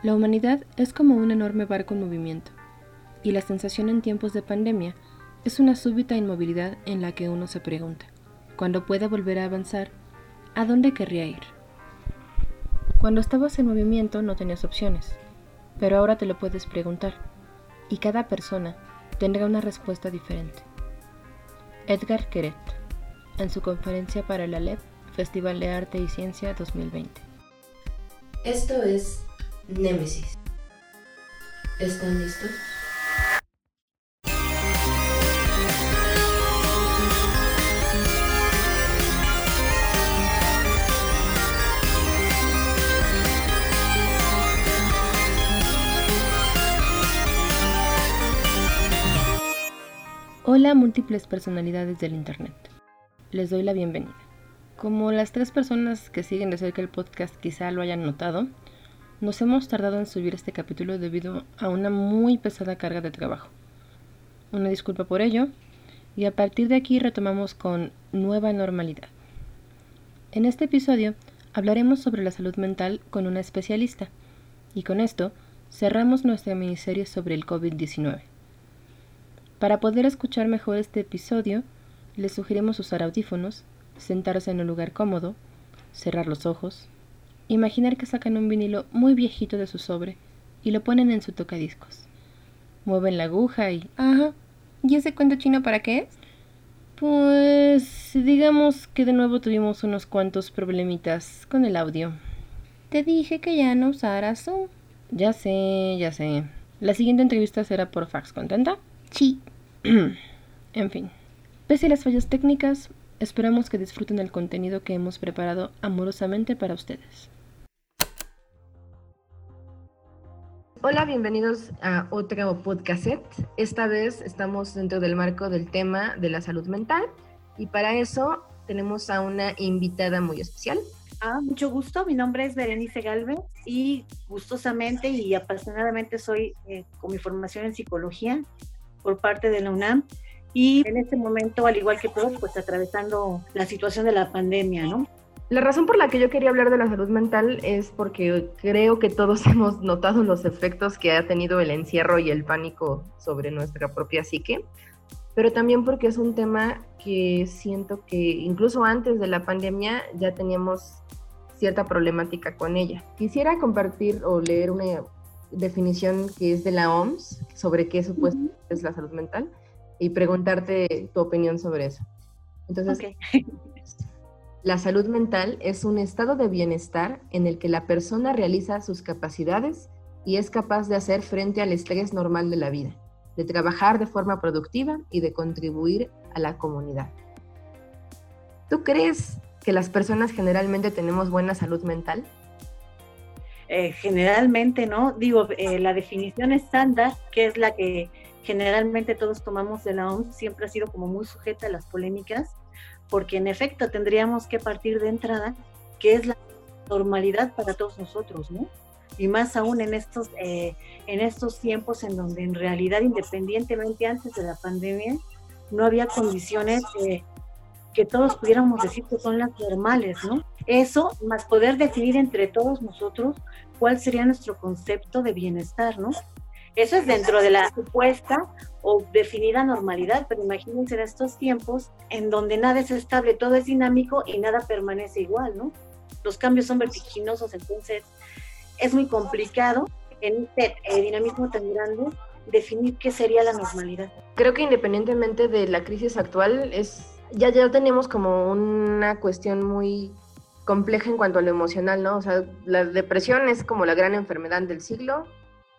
La humanidad es como un enorme barco en movimiento, y la sensación en tiempos de pandemia es una súbita inmovilidad en la que uno se pregunta, cuando pueda volver a avanzar, ¿a dónde querría ir? Cuando estabas en movimiento no tenías opciones, pero ahora te lo puedes preguntar, y cada persona tendrá una respuesta diferente. Edgar Queret, en su conferencia para la LEP, Festival de Arte y Ciencia 2020. Esto es Némesis. ¿Están listos? Hola múltiples personalidades del Internet. Les doy la bienvenida. Como las tres personas que siguen de cerca el podcast quizá lo hayan notado, nos hemos tardado en subir este capítulo debido a una muy pesada carga de trabajo. Una disculpa por ello, y a partir de aquí retomamos con nueva normalidad. En este episodio hablaremos sobre la salud mental con una especialista, y con esto cerramos nuestra miniserie sobre el COVID-19. Para poder escuchar mejor este episodio, les sugerimos usar audífonos, sentarse en un lugar cómodo, cerrar los ojos, Imaginar que sacan un vinilo muy viejito de su sobre y lo ponen en su tocadiscos. Mueven la aguja y... Ajá. ¿Y ese cuento chino para qué es? Pues digamos que de nuevo tuvimos unos cuantos problemitas con el audio. Te dije que ya no usaras Zoom. Ya sé, ya sé. La siguiente entrevista será por fax, ¿contenta? Sí. en fin. Pese a las fallas técnicas, esperamos que disfruten el contenido que hemos preparado amorosamente para ustedes. Hola, bienvenidos a otro podcast. Esta vez estamos dentro del marco del tema de la salud mental y para eso tenemos a una invitada muy especial. Ah, mucho gusto, mi nombre es Berenice Galvez y gustosamente y apasionadamente soy eh, con mi formación en psicología por parte de la UNAM y en este momento, al igual que todos, pues atravesando la situación de la pandemia, ¿no? La razón por la que yo quería hablar de la salud mental es porque creo que todos hemos notado los efectos que ha tenido el encierro y el pánico sobre nuestra propia psique, pero también porque es un tema que siento que incluso antes de la pandemia ya teníamos cierta problemática con ella. Quisiera compartir o leer una definición que es de la OMS sobre qué supuestamente es la salud mental y preguntarte tu opinión sobre eso. Entonces, La salud mental es un estado de bienestar en el que la persona realiza sus capacidades y es capaz de hacer frente al estrés normal de la vida, de trabajar de forma productiva y de contribuir a la comunidad. ¿Tú crees que las personas generalmente tenemos buena salud mental? Eh, generalmente no, digo, eh, la definición estándar, que es la que generalmente todos tomamos de la OMS, siempre ha sido como muy sujeta a las polémicas porque en efecto tendríamos que partir de entrada, que es la normalidad para todos nosotros, ¿no? Y más aún en estos, eh, en estos tiempos en donde en realidad, independientemente antes de la pandemia, no había condiciones que todos pudiéramos decir que son las normales, ¿no? Eso, más poder definir entre todos nosotros cuál sería nuestro concepto de bienestar, ¿no? Eso es dentro de la supuesta o definida normalidad, pero imagínense en estos tiempos en donde nada es estable, todo es dinámico y nada permanece igual, ¿no? Los cambios son vertiginosos, entonces es muy complicado en este eh, dinamismo tan grande definir qué sería la normalidad. Creo que independientemente de la crisis actual, es ya, ya tenemos como una cuestión muy compleja en cuanto a lo emocional, ¿no? O sea, la depresión es como la gran enfermedad del siglo,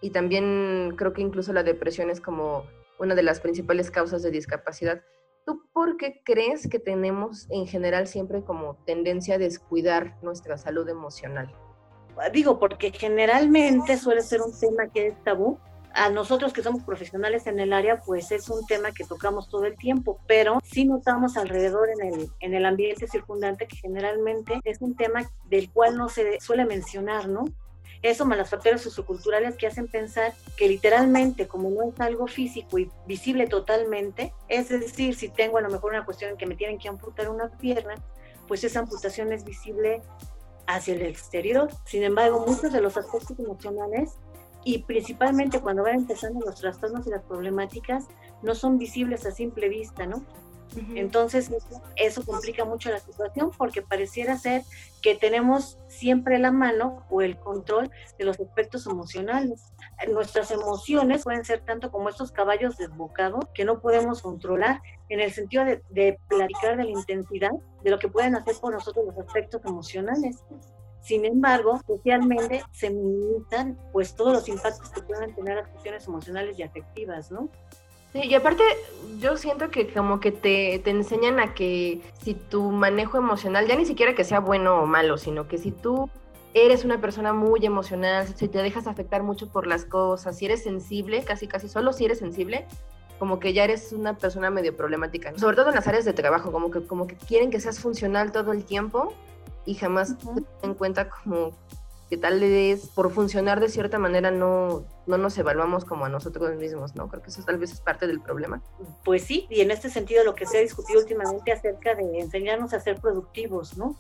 y también creo que incluso la depresión es como una de las principales causas de discapacidad. ¿Tú por qué crees que tenemos en general siempre como tendencia a descuidar nuestra salud emocional? Digo, porque generalmente suele ser un tema que es tabú. A nosotros que somos profesionales en el área, pues es un tema que tocamos todo el tiempo, pero sí notamos alrededor en el, en el ambiente circundante que generalmente es un tema del cual no se suele mencionar, ¿no? Eso más las factores socioculturales que hacen pensar que literalmente, como no es algo físico y visible totalmente, es decir, si tengo a lo mejor una cuestión en que me tienen que amputar una pierna, pues esa amputación es visible hacia el exterior. Sin embargo, muchos de los aspectos emocionales y principalmente cuando van empezando los trastornos y las problemáticas no son visibles a simple vista, ¿no? Entonces eso, complica mucho la situación porque pareciera ser que tenemos siempre la mano o el control de los aspectos emocionales. Nuestras emociones pueden ser tanto como estos caballos desbocados que no podemos controlar en el sentido de, de platicar de la intensidad de lo que pueden hacer por nosotros los aspectos emocionales. Sin embargo, socialmente se minimizan pues todos los impactos que puedan tener las cuestiones emocionales y afectivas, ¿no? Sí, y aparte yo siento que como que te, te enseñan a que si tu manejo emocional, ya ni siquiera que sea bueno o malo, sino que si tú eres una persona muy emocional, si te dejas afectar mucho por las cosas, si eres sensible, casi casi solo si eres sensible, como que ya eres una persona medio problemática, sobre todo en las áreas de trabajo, como que, como que quieren que seas funcional todo el tiempo y jamás te en cuenta como que tal vez por funcionar de cierta manera no, no nos evaluamos como a nosotros mismos, ¿no? Creo que eso tal vez es parte del problema. Pues sí, y en este sentido lo que se ha discutido últimamente acerca de enseñarnos a ser productivos, ¿no?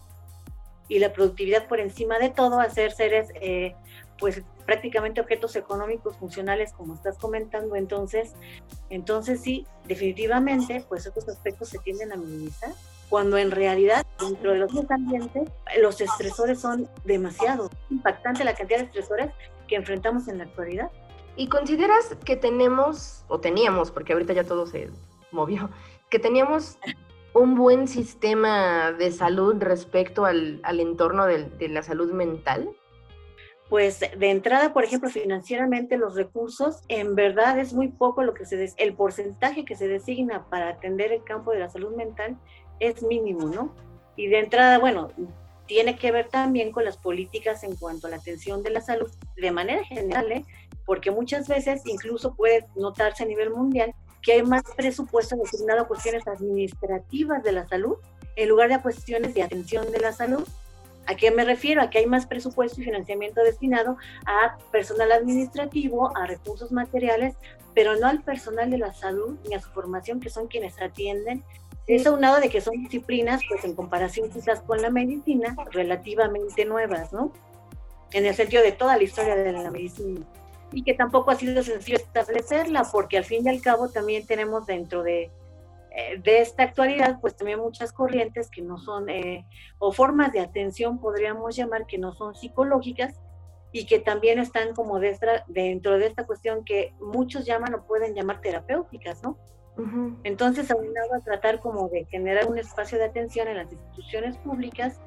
Y la productividad por encima de todo, hacer seres, eh, pues prácticamente objetos económicos funcionales, como estás comentando, entonces, entonces sí, definitivamente, pues estos aspectos se tienden a minimizar cuando en realidad dentro de los ambientes los estresores son demasiado impactante la cantidad de estresores que enfrentamos en la actualidad. ¿Y consideras que tenemos, o teníamos, porque ahorita ya todo se movió, que teníamos un buen sistema de salud respecto al, al entorno de, de, la salud mental? Pues de entrada, por ejemplo, financieramente los recursos, en verdad es muy poco lo que se el porcentaje que se designa para atender el campo de la salud mental es mínimo, ¿no? Y de entrada, bueno, tiene que ver también con las políticas en cuanto a la atención de la salud de manera general, ¿eh? porque muchas veces incluso puede notarse a nivel mundial que hay más presupuesto destinado a cuestiones administrativas de la salud en lugar de a cuestiones de atención de la salud. ¿A qué me refiero? A que hay más presupuesto y financiamiento destinado a personal administrativo, a recursos materiales, pero no al personal de la salud ni a su formación, que son quienes atienden es aunado de que son disciplinas, pues en comparación quizás con la medicina, relativamente nuevas, ¿no? En el sentido de toda la historia de la medicina. Y que tampoco ha sido sencillo establecerla, porque al fin y al cabo también tenemos dentro de, eh, de esta actualidad, pues también muchas corrientes que no son, eh, o formas de atención podríamos llamar, que no son psicológicas, y que también están como dentro de esta cuestión que muchos llaman o pueden llamar terapéuticas, ¿no? Entonces, aunado a tratar como de generar un espacio de atención en las instituciones públicas,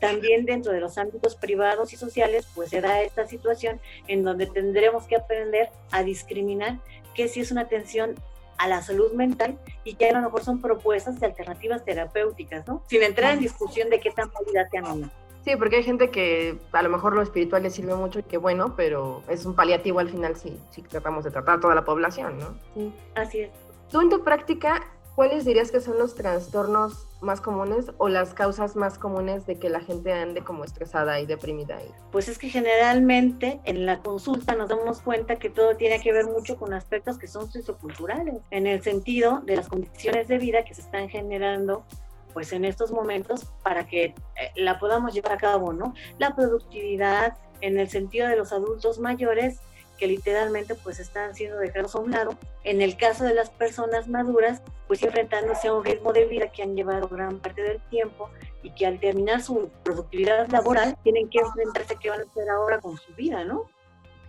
también dentro de los ámbitos privados y sociales, pues se da esta situación en donde tendremos que aprender a discriminar qué si es una atención a la salud mental y que a lo mejor son propuestas de alternativas terapéuticas, ¿no? Sin entrar en discusión de qué tan válida sean o no. Sí, porque hay gente que a lo mejor lo espiritual le sirve mucho y qué bueno, pero es un paliativo al final si, si tratamos de tratar a toda la población, ¿no? Sí, así es. Tú en tu práctica, ¿cuáles dirías que son los trastornos más comunes o las causas más comunes de que la gente ande como estresada y deprimida? Pues es que generalmente en la consulta nos damos cuenta que todo tiene que ver mucho con aspectos que son socioculturales, en el sentido de las condiciones de vida que se están generando pues en estos momentos para que eh, la podamos llevar a cabo, ¿no? La productividad en el sentido de los adultos mayores literalmente pues están siendo dejados a un lado. En el caso de las personas maduras, pues enfrentándose a un ritmo de vida que han llevado gran parte del tiempo y que al terminar su productividad laboral tienen que enfrentarse a qué van a hacer ahora con su vida, ¿no?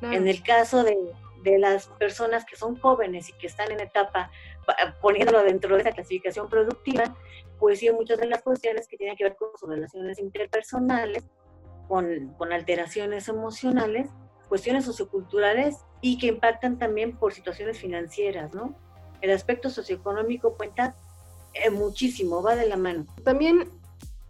En el caso de, de las personas que son jóvenes y que están en etapa, poniéndolo dentro de esa clasificación productiva, pues sí, muchas de las cuestiones que tienen que ver con sus relaciones interpersonales, con, con alteraciones emocionales, cuestiones socioculturales y que impactan también por situaciones financieras, ¿no? El aspecto socioeconómico cuenta eh, muchísimo, va de la mano. También,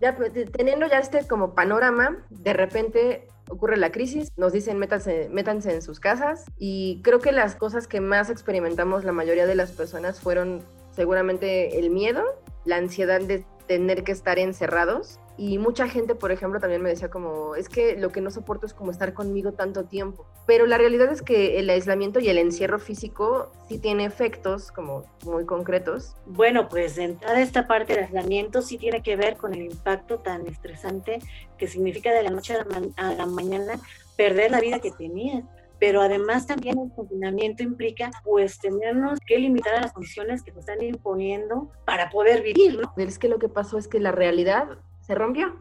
ya teniendo ya este como panorama, de repente ocurre la crisis, nos dicen métanse, métanse en sus casas y creo que las cosas que más experimentamos la mayoría de las personas fueron seguramente el miedo, la ansiedad de tener que estar encerrados Y mucha gente, por ejemplo, también me decía como, es que lo que no soporto es como estar conmigo tanto tiempo. Pero la realidad es que el aislamiento y el encierro físico sí tiene efectos como muy concretos. Bueno, pues entrada esta parte del aislamiento sí tiene que ver con el impacto tan estresante que significa de la noche a la, a la mañana perder la vida que tenías pero además también el confinamiento implica pues tenernos que limitar a las condiciones que nos están imponiendo para poder vivir, ¿no? Es que lo que pasó es que la realidad se rompió.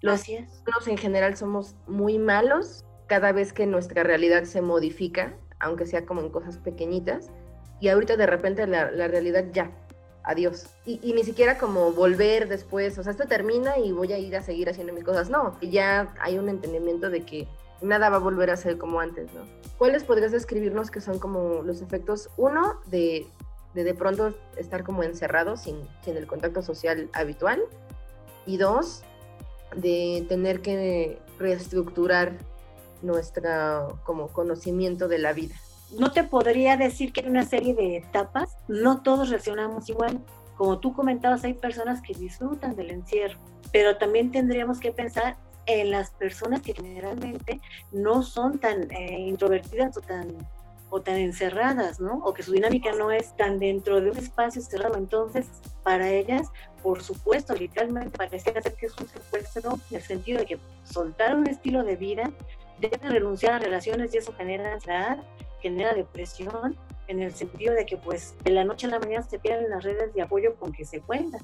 Los Así es. en general somos muy malos cada vez que nuestra realidad se modifica, aunque sea como en cosas pequeñitas, y ahorita de repente la, la realidad ya, adiós. Y, y, ni siquiera como volver después, o sea, esto termina y voy a ir a seguir haciendo mis cosas, no, ya hay un entendimiento de que nada va a volver a ser como antes, ¿no? ¿Cuáles podrías describirnos que son como los efectos, uno, de de, de pronto estar como encerrados sin, sin el contacto social habitual? Y dos, de tener que reestructurar nuestro como conocimiento de la vida. No te podría decir que hay una serie de etapas, no todos reaccionamos igual. Como tú comentabas, hay personas que disfrutan del encierro, pero también tendríamos que pensar en las personas que generalmente no son tan eh, introvertidas o tan o tan encerradas, ¿no? O que su dinámica no es tan dentro de un espacio cerrado. Entonces, para ellas, por supuesto, literalmente parece ser que es un secuestro en el sentido de que soltar un estilo de vida, deben renunciar a relaciones y eso genera ansiedad, genera depresión, en el sentido de que pues de la noche a la mañana se pierden las redes de apoyo con que se cuentan.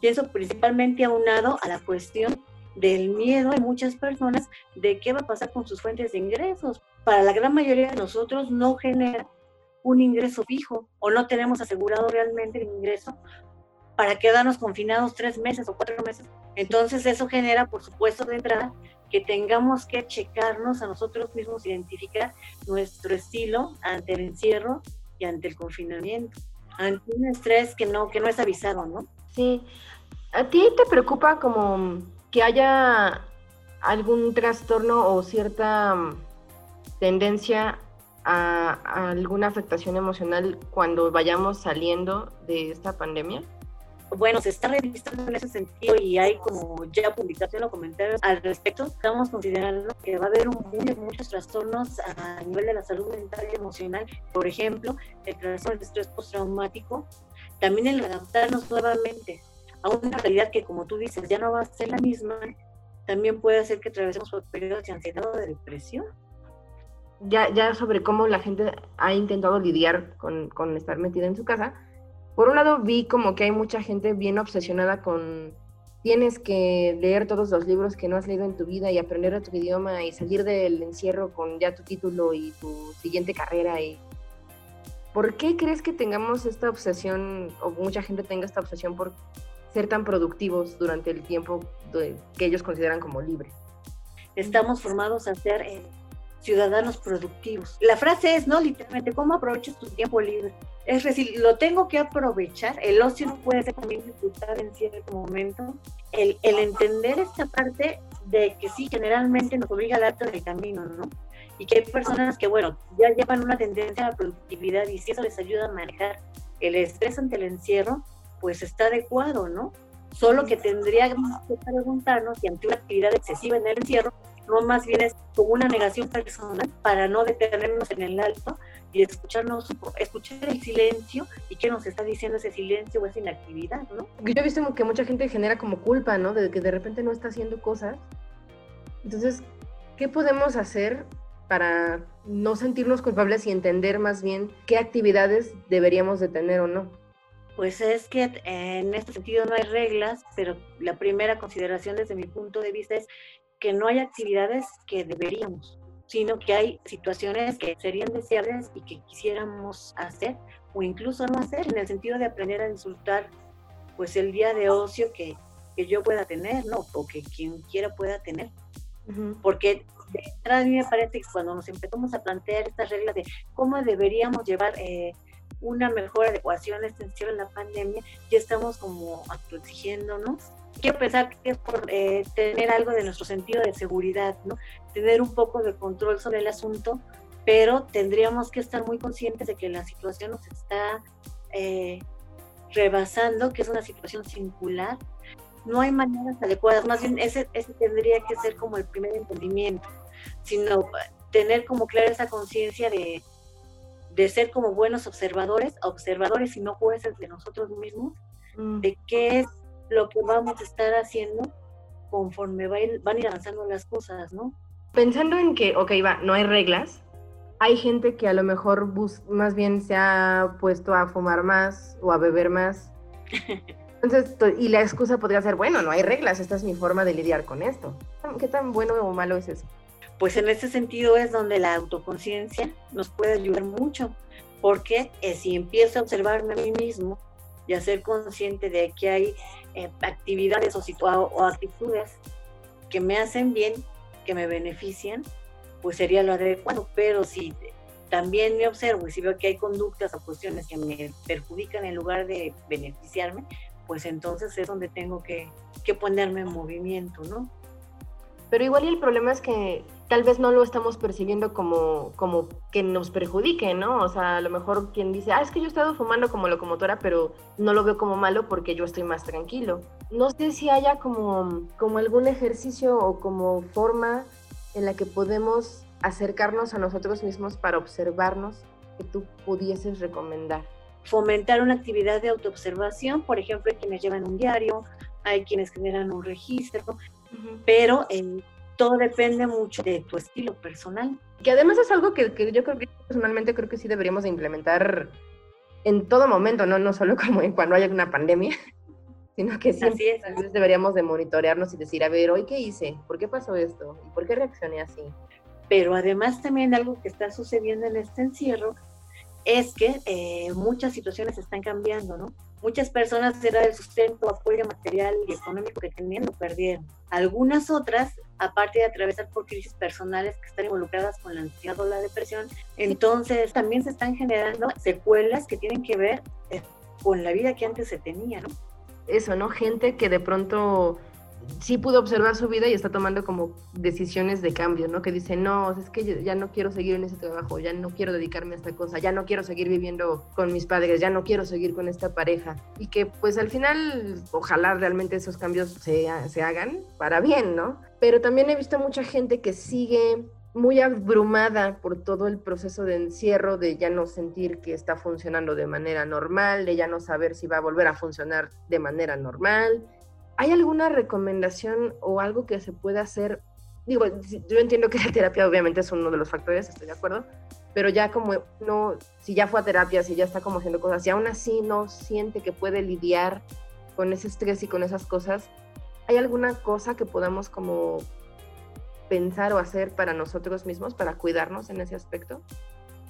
Y eso principalmente aunado a la cuestión del miedo de muchas personas de qué va a pasar con sus fuentes de ingresos. Para la gran mayoría de nosotros no genera un ingreso fijo o no tenemos asegurado realmente el ingreso para quedarnos confinados tres meses o cuatro meses. Entonces eso genera, por supuesto, de entrada, que tengamos que checarnos a nosotros mismos, identificar nuestro estilo ante el encierro y ante el confinamiento, ante un estrés que no, que no es avisado, ¿no? Sí. ¿A ti te preocupa como que haya algún trastorno o cierta tendencia a, alguna afectación emocional cuando vayamos saliendo de esta pandemia? Bueno, se está revisando en ese sentido y hay como ya publicación o comentarios al respecto. Estamos considerando que va a haber un, muchos trastornos a nivel de la salud mental y emocional. Por ejemplo, el trastorno de estrés postraumático, también el adaptarnos nuevamente a una realidad que, como tú dices, ya no va a ser la misma, también puede hacer que atravesemos por periodos de ansiedad o de depresión. Ya, ya sobre cómo la gente ha intentado lidiar con, con estar metida en su casa, por un lado vi como que hay mucha gente bien obsesionada con tienes que leer todos los libros que no has leído en tu vida y aprender otro idioma y salir del encierro con ya tu título y tu siguiente carrera y ¿por qué crees que tengamos esta obsesión o mucha gente tenga esta obsesión por ser tan productivos durante el tiempo que ellos consideran como libre? Estamos formados a ser eh, ciudadanos productivos. La frase es, ¿no? Literalmente, ¿cómo aprovechas tu tiempo libre? Es decir, lo tengo que aprovechar. El ocio puede ser también disfrutar en cierto momento. El, el entender esta parte de que sí, generalmente nos obliga al acto del camino, ¿no? Y que hay personas que, bueno, ya llevan una tendencia a la productividad y si eso les ayuda a manejar el estrés ante el encierro, pues está adecuado, ¿no? Solo que tendríamos que preguntarnos si ante una actividad excesiva en el encierro, no más bien es como una negación personal para no detenernos en el alto y escucharnos, escuchar el silencio y qué nos está diciendo ese silencio o esa inactividad, ¿no? Yo he visto que mucha gente genera como culpa, ¿no? De que de repente no está haciendo cosas. Entonces, ¿qué podemos hacer para no sentirnos culpables y entender más bien qué actividades deberíamos de tener o no? Pues es que en este sentido no hay reglas, pero la primera consideración desde mi punto de vista es que no hay actividades que deberíamos, sino que hay situaciones que serían deseables y que quisiéramos hacer o incluso no hacer, en el sentido de aprender a disfrutar pues el día de ocio que, que yo pueda tener, ¿no? O que quien quiera pueda tener. Uh -huh. Porque de entrada a mí me parece que cuando nos empezamos a plantear estas reglas de cómo deberíamos llevar eh, una mejor adecuación a encierro en la pandemia, ya estamos como autoexigiéndonos quiero pensar que es por eh, tener algo de nuestro sentido de seguridad, ¿no? Tener un poco de control sobre el asunto, pero tendríamos que estar muy conscientes de que la situación nos está eh, rebasando, que es una situación singular no hay maneras adecuadas, más bien ese, ese tendría que ser como el primer entendimiento, sino tener como clara esa conciencia de, de ser como buenos observadores, observadores y no jueces de nosotros mismos, mm. de qué es lo que vamos a estar haciendo conforme van a ir avanzando las cosas, ¿no? Pensando en que, ok, va, no hay reglas, hay gente que a lo mejor más bien se ha puesto a fumar más o a beber más. Entonces, y la excusa podría ser, bueno, no hay reglas, esta es mi forma de lidiar con esto. ¿Qué tan bueno o malo es eso? Pues en ese sentido es donde la autoconciencia nos puede ayudar mucho, porque eh, si empiezo a observarme a mí mismo y a ser consciente de que hay eh, actividades o, o actitudes que me hacen bien, que me benefician, pues sería lo adecuado. Pero si también me observo y si veo que hay conductas o cuestiones que me perjudican en lugar de beneficiarme, pues entonces es donde tengo que, que ponerme en movimiento, ¿no? Pero igual el problema es que tal vez no lo estamos percibiendo como, como que nos perjudique, ¿no? O sea, a lo mejor quien dice, ah, es que yo he estado fumando como locomotora, pero no lo veo como malo porque yo estoy más tranquilo. No sé si haya como, como algún ejercicio o como forma en la que podemos acercarnos a nosotros mismos para observarnos que tú pudieses recomendar. Fomentar una actividad de autoobservación, por ejemplo, hay quienes llevan un diario, hay quienes generan un registro, pero en todo depende mucho de tu estilo personal. Que además es algo que, yo creo que personalmente creo que sí deberíamos de implementar en todo momento, no, no solo como en cuando haya una pandemia, sino que siempre deberíamos de monitorearnos y decir, a ver, hoy qué hice, por qué pasó esto y por qué reaccioné así. Pero además también algo que está sucediendo en este encierro es que eh, muchas situaciones están cambiando, ¿no? Muchas personas era el sustento, apoyo material y económico que tenían lo perdieron. Algunas otras, aparte de atravesar por crisis personales que están involucradas con la ansiedad o la depresión, entonces también se están generando secuelas que tienen que ver eh, con la vida que antes se tenía, ¿no? Eso, ¿no? Gente que de pronto sí pudo observar su vida y está tomando como decisiones de cambio, ¿no? Que dice, no, es que ya no quiero seguir en ese trabajo, ya no quiero dedicarme a esta cosa, ya no quiero seguir viviendo con mis padres, ya no quiero seguir con esta pareja. Y que pues al final, ojalá realmente esos cambios se, se hagan para bien, ¿no? Pero también he visto mucha gente que sigue muy abrumada por todo el proceso de encierro, de ya no sentir que está funcionando de manera normal, de ya no saber si va a volver a funcionar de manera normal, ¿Hay alguna recomendación o algo que se pueda hacer? Digo, yo entiendo que la terapia obviamente es uno de los factores, estoy de acuerdo, pero ya como no, si ya fue a terapia, si ya está como haciendo cosas, y aún así no siente que puede lidiar con ese estrés y con esas cosas, ¿hay alguna cosa que podamos como pensar o hacer para nosotros mismos, para cuidarnos en ese aspecto?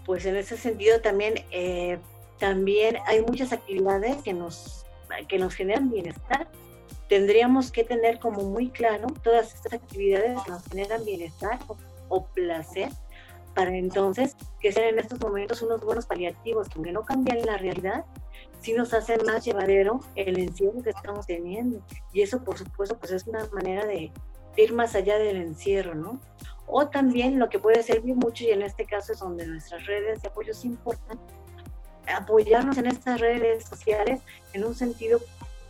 Pues en ese sentido también, eh, también hay muchas actividades que nos, que nos generan bienestar tendríamos que tener como muy claro todas estas actividades que nos generan bienestar o, placer para entonces que sean en estos momentos unos buenos paliativos que no cambian la realidad, sí nos hacen más llevadero el encierro que estamos teniendo. Y eso, por supuesto, pues es una manera de ir más allá del encierro, ¿no? O también lo que puede servir mucho, y en este caso es donde nuestras redes de apoyo se importan, apoyarnos en estas redes sociales en un sentido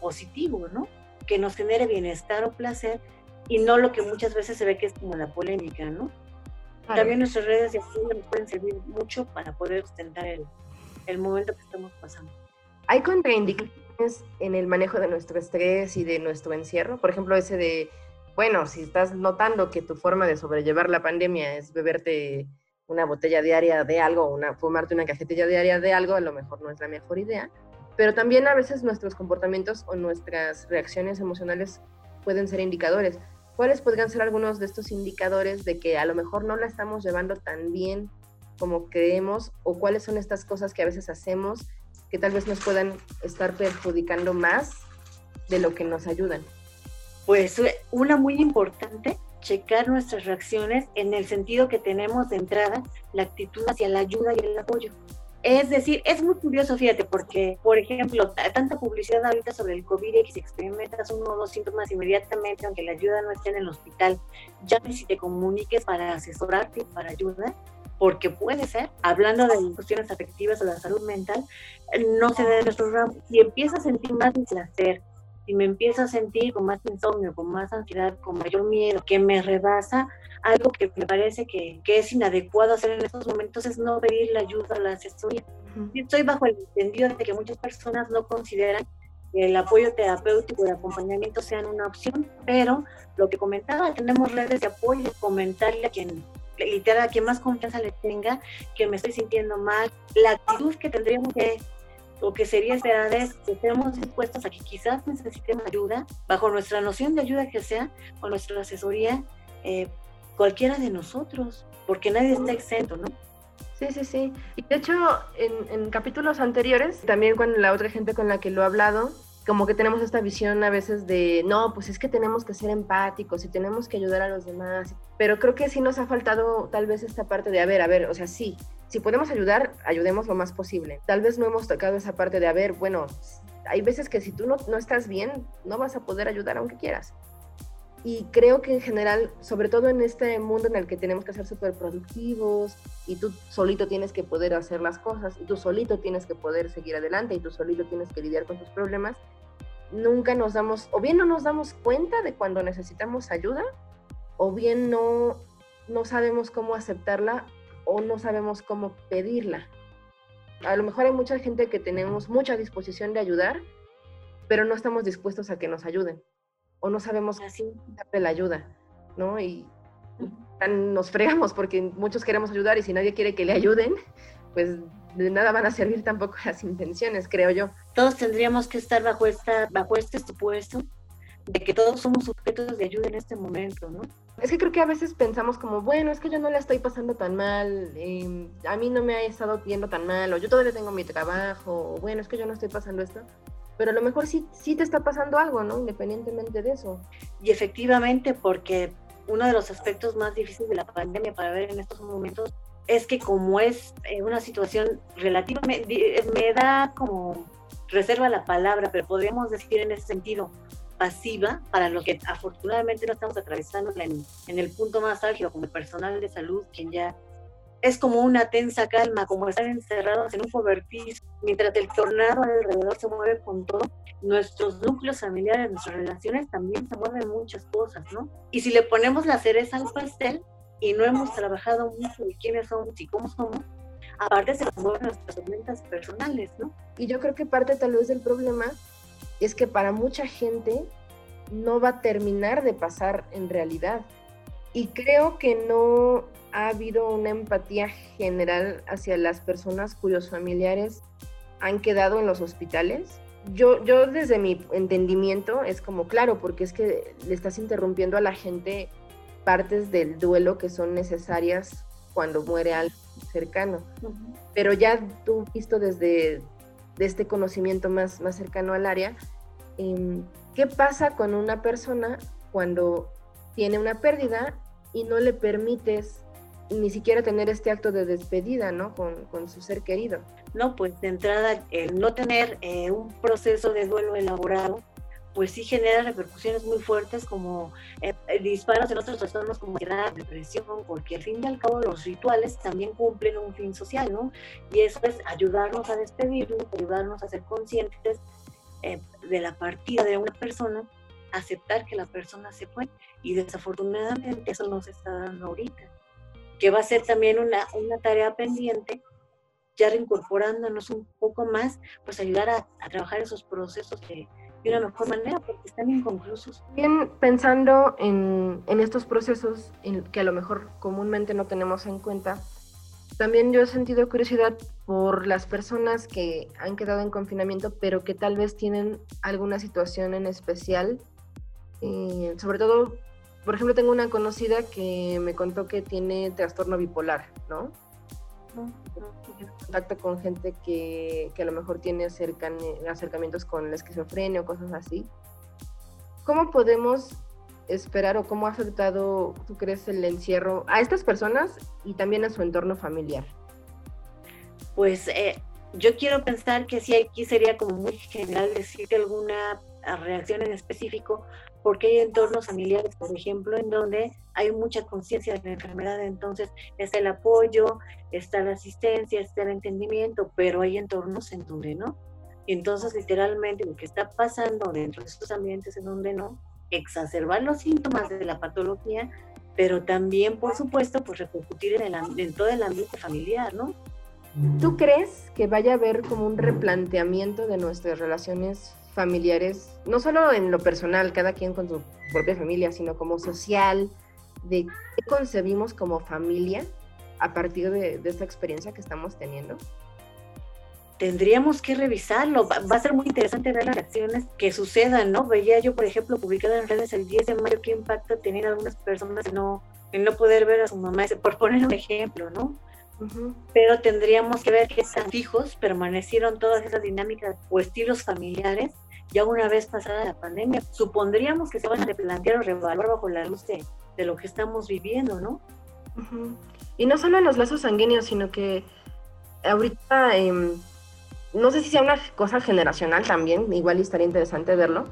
positivo, ¿no? Que nos genere bienestar o placer y no lo que muchas veces se ve que es como la polémica, ¿no? También nuestras redes de apoyo nos pueden servir mucho para poder sustentar el, el momento que estamos pasando. ¿Hay contraindicaciones en el manejo de nuestro estrés y de nuestro encierro? Por ejemplo, ese de, bueno, si estás notando que tu forma de sobrellevar la pandemia es beberte una botella diaria de algo, una, fumarte una cajetilla diaria de algo, a lo mejor no es la mejor idea pero también a veces nuestros comportamientos o nuestras reacciones emocionales pueden ser indicadores. ¿Cuáles podrían ser algunos de estos indicadores de que a lo mejor no la estamos llevando tan bien como creemos o cuáles son estas cosas que a veces hacemos que tal vez nos puedan estar perjudicando más de lo que nos ayudan? Pues una muy importante, checar nuestras reacciones en el sentido que tenemos de entrada, la actitud hacia la ayuda y el apoyo. Es decir, es muy curioso, fíjate, porque, por ejemplo, tanta publicidad ahorita sobre el COVID y que si experimentas uno o dos síntomas inmediatamente, aunque la ayuda no esté en el hospital, ya si te comuniques para asesorarte, para ayudar, porque puede ser, hablando de cuestiones afectivas o la salud mental, no se debe nuestro ramo. Si empiezas a sentir más placer, si me empiezo a sentir con más insomnio, con más ansiedad, con mayor miedo, que me rebasa, algo que me parece que, que es inadecuado hacer en estos momentos es no pedir la ayuda a la asesoría. Estoy bajo el entendido de que muchas personas no consideran que el apoyo terapéutico y acompañamiento sean una opción, pero lo que comentaba, tenemos redes de apoyo, comentarle a quien literal a quien más confianza le tenga, que me estoy sintiendo mal, la actitud que tendríamos que lo que sería esperar es que estemos dispuestos a que quizás necesitemos ayuda, bajo nuestra noción de ayuda que sea, con nuestra asesoría, eh, cualquiera de nosotros, porque nadie está exento, ¿no? Sí, sí, sí. Y de hecho, en, en capítulos anteriores, también con la otra gente con la que lo he hablado, como que tenemos esta visión a veces de, no, pues es que tenemos que ser empáticos y tenemos que ayudar a los demás. Pero creo que sí nos ha faltado tal vez esta parte de, a ver, a ver, o sea, sí, si podemos ayudar, ayudemos lo más posible. Tal vez no hemos tocado esa parte de, a ver, bueno, hay veces que si tú no, no estás bien, no vas a poder ayudar aunque quieras. Y creo que en general, sobre todo en este mundo en el que tenemos que ser súper productivos y tú solito tienes que poder hacer las cosas y tú solito tienes que poder seguir adelante y tú solito tienes que lidiar con tus problemas, nunca nos damos, o bien no nos damos cuenta de cuando necesitamos ayuda, o bien no, no sabemos cómo aceptarla o no sabemos cómo pedirla. A lo mejor hay mucha gente que tenemos mucha disposición de ayudar, pero no estamos dispuestos a que nos ayuden o no sabemos Así. darle la ayuda, ¿no? Y nos fregamos porque muchos queremos ayudar y si nadie quiere que le ayuden, pues de nada van a servir tampoco las intenciones, creo yo. Todos tendríamos que estar bajo, esta, bajo este supuesto de que todos somos sujetos de ayuda en este momento, ¿no? Es que creo que a veces pensamos como, bueno, es que yo no la estoy pasando tan mal, eh, a mí no me ha estado yendo tan mal, o yo todavía tengo mi trabajo, o bueno, es que yo no estoy pasando esto pero a lo mejor sí, sí te está pasando algo, ¿no? Independientemente de eso. Y efectivamente, porque uno de los aspectos más difíciles de la pandemia para ver en estos momentos es que como es eh, una situación relativamente, me da como reserva la palabra, pero podríamos decir en ese sentido pasiva, para lo que afortunadamente no estamos atravesando en, en el punto más álgido como el personal de salud, quien ya es como una tensa calma, como estar encerrados en un cobertizo, mientras el tornado alrededor se mueve con todo. Nuestros núcleos familiares, nuestras relaciones también se mueven muchas cosas, ¿no? Y si le ponemos la cereza al pastel y no hemos trabajado mucho de quiénes somos y cómo somos, aparte se mueven nuestras tormentas personales, ¿no? Y yo creo que parte tal vez del problema es que para mucha gente no va a terminar de pasar en realidad. Y creo que no ha habido una empatía general hacia las personas cuyos familiares han quedado en los hospitales. Yo, yo desde mi entendimiento es como claro, porque es que le estás interrumpiendo a la gente partes del duelo que son necesarias cuando muere alguien cercano. Pero ya tú visto desde de este conocimiento más, más cercano al área, em, ¿qué pasa con una persona cuando tiene una pérdida y no le permites ni siquiera tener este acto de despedida, ¿no? Con, su ser querido. No, pues de entrada, el no tener eh, un proceso de duelo elaborado, pues sí genera repercusiones muy fuertes como eh, disparos en otros trastornos como ansiedad, depresión, porque al fin y al cabo los rituales también cumplen un fin social, ¿no? Y eso es ayudarnos a despedirnos, ayudarnos a ser conscientes eh, de la partida de una persona, aceptar que la persona se fue y desafortunadamente eso no se está dando ahorita que va a ser también una, una tarea pendiente, ya reincorporándonos un poco más, pues ayudar a, trabajar esos procesos de, de, una mejor manera, porque están inconclusos. Bien, pensando en, en estos procesos que a lo mejor comúnmente no tenemos en cuenta, también yo he sentido curiosidad por las personas que han quedado en confinamiento, pero que tal vez tienen alguna situación en especial, eh, sobre todo por ejemplo, tengo una conocida que me contó que tiene trastorno bipolar, ¿no? Contacto con gente que, que a lo mejor tiene acercamientos con la esquizofrenia o cosas así. ¿Cómo podemos esperar o cómo ha afectado, tú crees, el encierro a estas personas y también a su entorno familiar? Pues eh, yo quiero pensar que sí, aquí sería como muy general decirte alguna reacción en específico, porque hay entornos familiares, por ejemplo, en donde hay mucha conciencia de la enfermedad, entonces está el apoyo, está la asistencia, está el entendimiento, pero hay entornos en donde no. entonces literalmente lo que está pasando dentro de estos ambientes en donde no, exacerbar los síntomas de la patología, pero también, por supuesto, pues repercutir en, el, en todo el ambiente familiar, ¿no? ¿Tú crees que vaya a haber como un replanteamiento de nuestras relaciones familiares, no solo en lo personal, cada quien con su propia familia, sino como social, de qué concebimos como familia a partir de, esta experiencia que estamos teniendo? Tendríamos que revisarlo. Va, a ser muy interesante ver las reacciones que sucedan, ¿no? Veía yo, por ejemplo, publicado en redes el 10 de mayo qué impacto tener algunas personas en no, en no poder ver a su mamá, por poner un ejemplo, ¿no? Pero tendríamos que ver qué tan fijos permanecieron todas esas dinámicas o estilos familiares ya una vez pasada la pandemia. Supondríamos que se van a replantear o reevaluar bajo la luz de, lo que estamos viviendo, ¿no? Y no solo en los lazos sanguíneos, sino que ahorita, em, no sé si sea una cosa generacional también, igual estaría interesante verlo,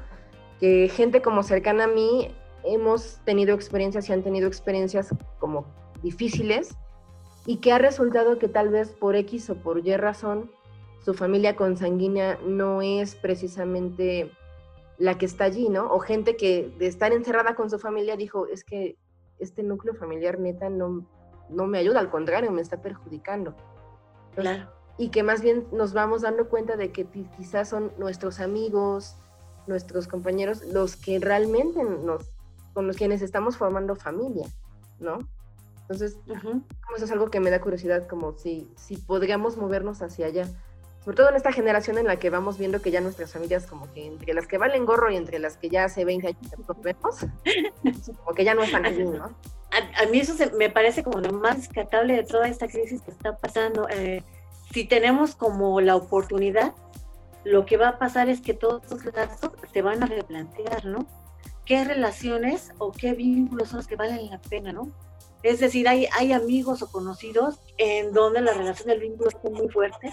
que gente como cercana a mí hemos tenido experiencias y han tenido experiencias como difíciles y que ha resultado que tal vez por X o por Y razón su familia consanguínea no es precisamente la que está allí, ¿no? O gente que de estar encerrada con su familia dijo, es que este núcleo familiar neta no, no me ayuda, al contrario, me está perjudicando. Claro. Y que más bien nos vamos dando cuenta de que quizás son nuestros amigos, nuestros compañeros, los que realmente nos, con los quienes estamos formando familia, ¿no? Entonces, eso es algo que me da curiosidad, como si, si podríamos movernos hacia allá. Sobre todo en esta generación en la que vamos viendo que ya nuestras familias, como que entre las que valen gorro y entre las que ya hace 20 años nos vemos, como que ya no están así, ¿no? A, mí eso me parece como lo más rescatable de toda esta crisis que está pasando. Eh, si tenemos como la oportunidad, lo que va a pasar es que todos los lazos se van a replantear, ¿no? ¿Qué relaciones o qué vínculos son los que valen la pena, ¿no? Es decir, hay, hay amigos o conocidos en donde la relación del vínculo es muy fuerte,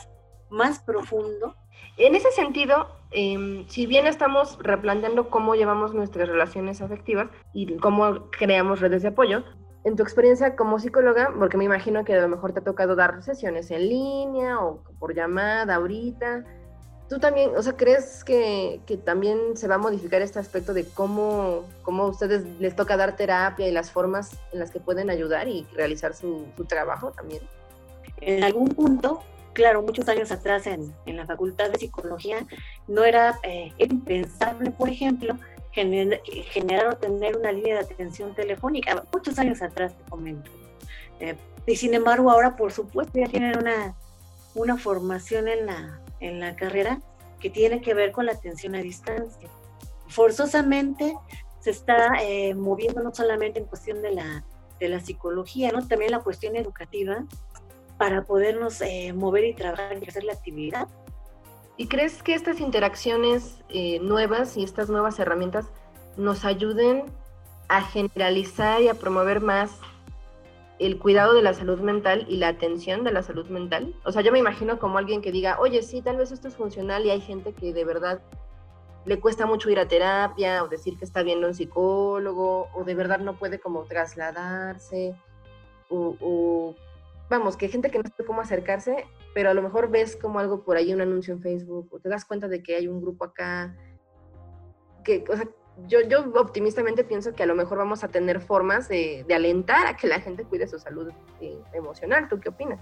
más profundo. En ese sentido, em, si bien estamos replanteando cómo llevamos nuestras relaciones afectivas y cómo creamos redes de apoyo, en tu experiencia como psicóloga, porque me imagino que a lo mejor te ha tocado dar sesiones en línea o por llamada ahorita, ¿Tú también, o sea, crees que, que, también se va a modificar este aspecto de cómo, cómo a ustedes les toca dar terapia y las formas en las que pueden ayudar y realizar su, su trabajo también? En algún punto, claro, muchos años atrás en, en la Facultad de Psicología, no era eh, impensable, por ejemplo, generar o tener una línea de atención telefónica. Muchos años atrás, te comento. Eh, y sin embargo, ahora, por supuesto, ya tienen una, una formación en la en la carrera que tiene que ver con la atención a distancia. Forzosamente se está eh, moviendo no solamente en cuestión de la, de la psicología, ¿no? también la cuestión educativa para podernos eh, mover y trabajar y hacer la actividad. ¿Y crees que estas interacciones eh, nuevas y estas nuevas herramientas nos ayuden a generalizar y a promover más el cuidado de la salud mental y la atención de la salud mental? O sea, yo me imagino como alguien que diga, oye, sí, tal vez esto es funcional y hay gente que de verdad le cuesta mucho ir a terapia o decir que está viendo un psicólogo o de verdad no puede como trasladarse o, vamos, que gente que no sabe cómo acercarse, pero a lo mejor ves como algo por ahí, un anuncio en Facebook o te das cuenta de que hay un grupo acá que, o sea, yo, yo optimistamente pienso que a lo mejor vamos a tener formas de, alentar a que la gente cuide su salud eh, emocional. ¿Tú qué opinas?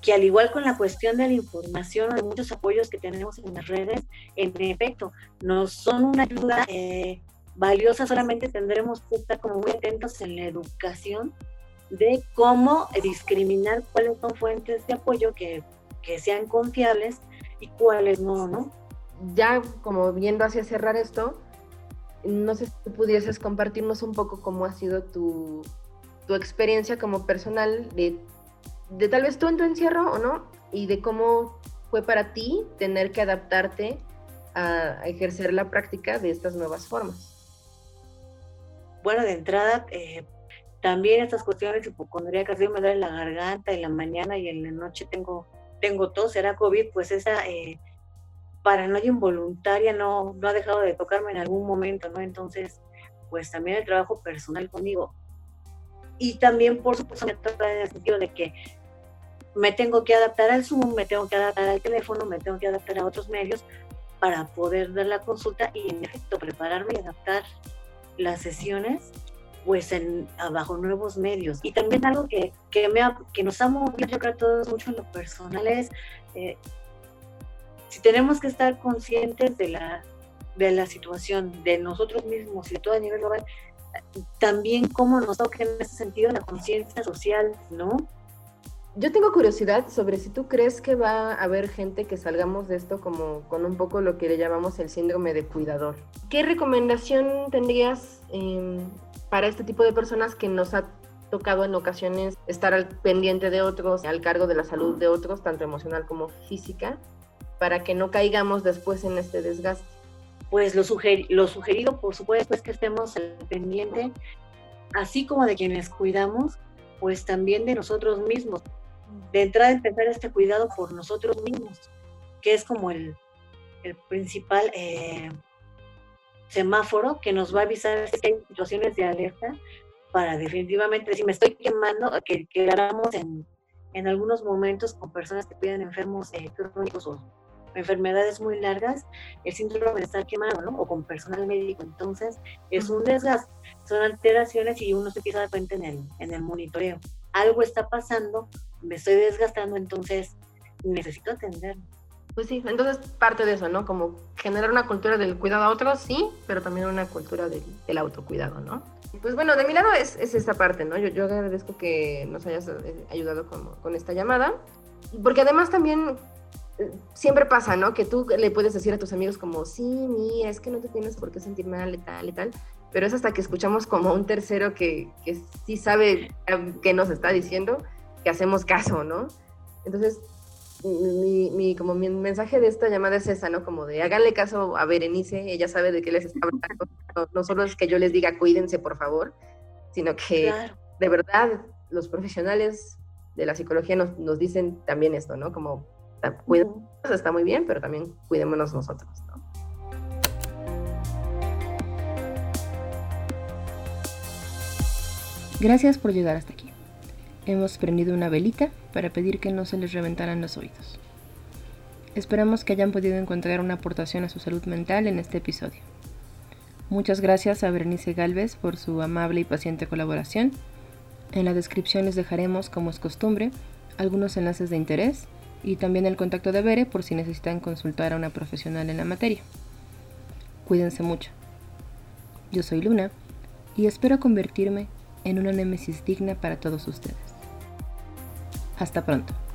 Que al igual con la cuestión de la información, hay muchos apoyos que tenemos en las redes, en efecto, nos son una ayuda eh, valiosa, solamente tendremos que estar como muy atentos en la educación de cómo discriminar cuáles son fuentes de apoyo que, que sean confiables y cuáles no, ¿no? Ya como viendo hacia cerrar esto, no sé si tú pudieses compartirnos un poco cómo ha sido tu, experiencia como personal de, de, tal vez tú en tu encierro o no, y de cómo fue para ti tener que adaptarte a, ejercer la práctica de estas nuevas formas. Bueno, de entrada, eh, también estas cuestiones hipocondríacas, yo me duele la garganta en la mañana y en la noche tengo, tengo tos, será COVID, pues esa... Eh, paranoia involuntaria no, no ha dejado de tocarme en algún momento, ¿no? Entonces, pues también el trabajo personal conmigo. Y también, por supuesto, me toca en el sentido de que me tengo que adaptar al Zoom, me tengo que adaptar al teléfono, me tengo que adaptar a otros medios para poder dar la consulta y en efecto prepararme y adaptar las sesiones pues en, bajo nuevos medios. Y también algo que, que, me que nos ha movido yo creo a todos mucho en lo personal es eh, si tenemos que estar conscientes de la, de la situación de nosotros mismos y todo a nivel global, también cómo nos toca en ese sentido la conciencia social, ¿no? Yo tengo curiosidad sobre si tú crees que va a haber gente que salgamos de esto como con un poco lo que le llamamos el síndrome de cuidador. ¿Qué recomendación tendrías eh, para este tipo de personas que nos ha tocado en ocasiones estar al pendiente de otros, al cargo de la salud de otros, tanto emocional como física, para que no caigamos después en este desgaste? Pues lo, lo sugerido, por supuesto, es que estemos al pendiente, así como de quienes cuidamos, pues también de nosotros mismos. De entrada, empezar este cuidado por nosotros mismos, que es como el, el principal eh, semáforo que nos va a avisar si hay situaciones de alerta para definitivamente, si me estoy quemando, que quedáramos en, en algunos momentos con personas que piden enfermos eh, crónicos o enfermedades muy largas, el síndrome de estar quemado, ¿no? O con personal médico. Entonces, es un desgaste, son alteraciones y uno se empieza a dar cuenta en el, en el monitoreo. Algo está pasando, me estoy desgastando, entonces necesito atenderlo. Pues sí, entonces parte de eso, ¿no? Como generar una cultura del cuidado a otros, sí, pero también una cultura del, autocuidado, ¿no? Pues bueno, de mi lado es, es esta parte, ¿no? Yo, yo, agradezco que nos hayas eh, ayudado con, con esta llamada, porque además también eh, siempre pasa, ¿no? Que tú le puedes decir a tus amigos como, sí, mira, es que no te tienes por qué sentir mal y tal y tal, pero es hasta que escuchamos como un tercero que, que sí sabe eh, qué nos está diciendo, que hacemos caso, ¿no? Entonces, mi, como mi mensaje de esta llamada es esa, ¿no? Como de háganle caso a Berenice, ella sabe de qué les está hablando. No, solo es que yo les diga cuídense, por favor, sino que de verdad los profesionales de la psicología nos, nos dicen también esto, ¿no? Como cuídense, está muy bien, pero también cuidémonos nosotros, ¿no? Gracias por llegar hasta aquí. Hemos prendido una velita para pedir que no se les reventaran los oídos. Esperamos que hayan podido encontrar una aportación a su salud mental en este episodio. Muchas gracias a Bernice Galvez por su amable y paciente colaboración. En la descripción les dejaremos, como es costumbre, algunos enlaces de interés y también el contacto de Bere por si necesitan consultar a una profesional en la materia. Cuídense mucho. Yo soy Luna y espero convertirme en una némesis digna para todos ustedes. Hasta pronto.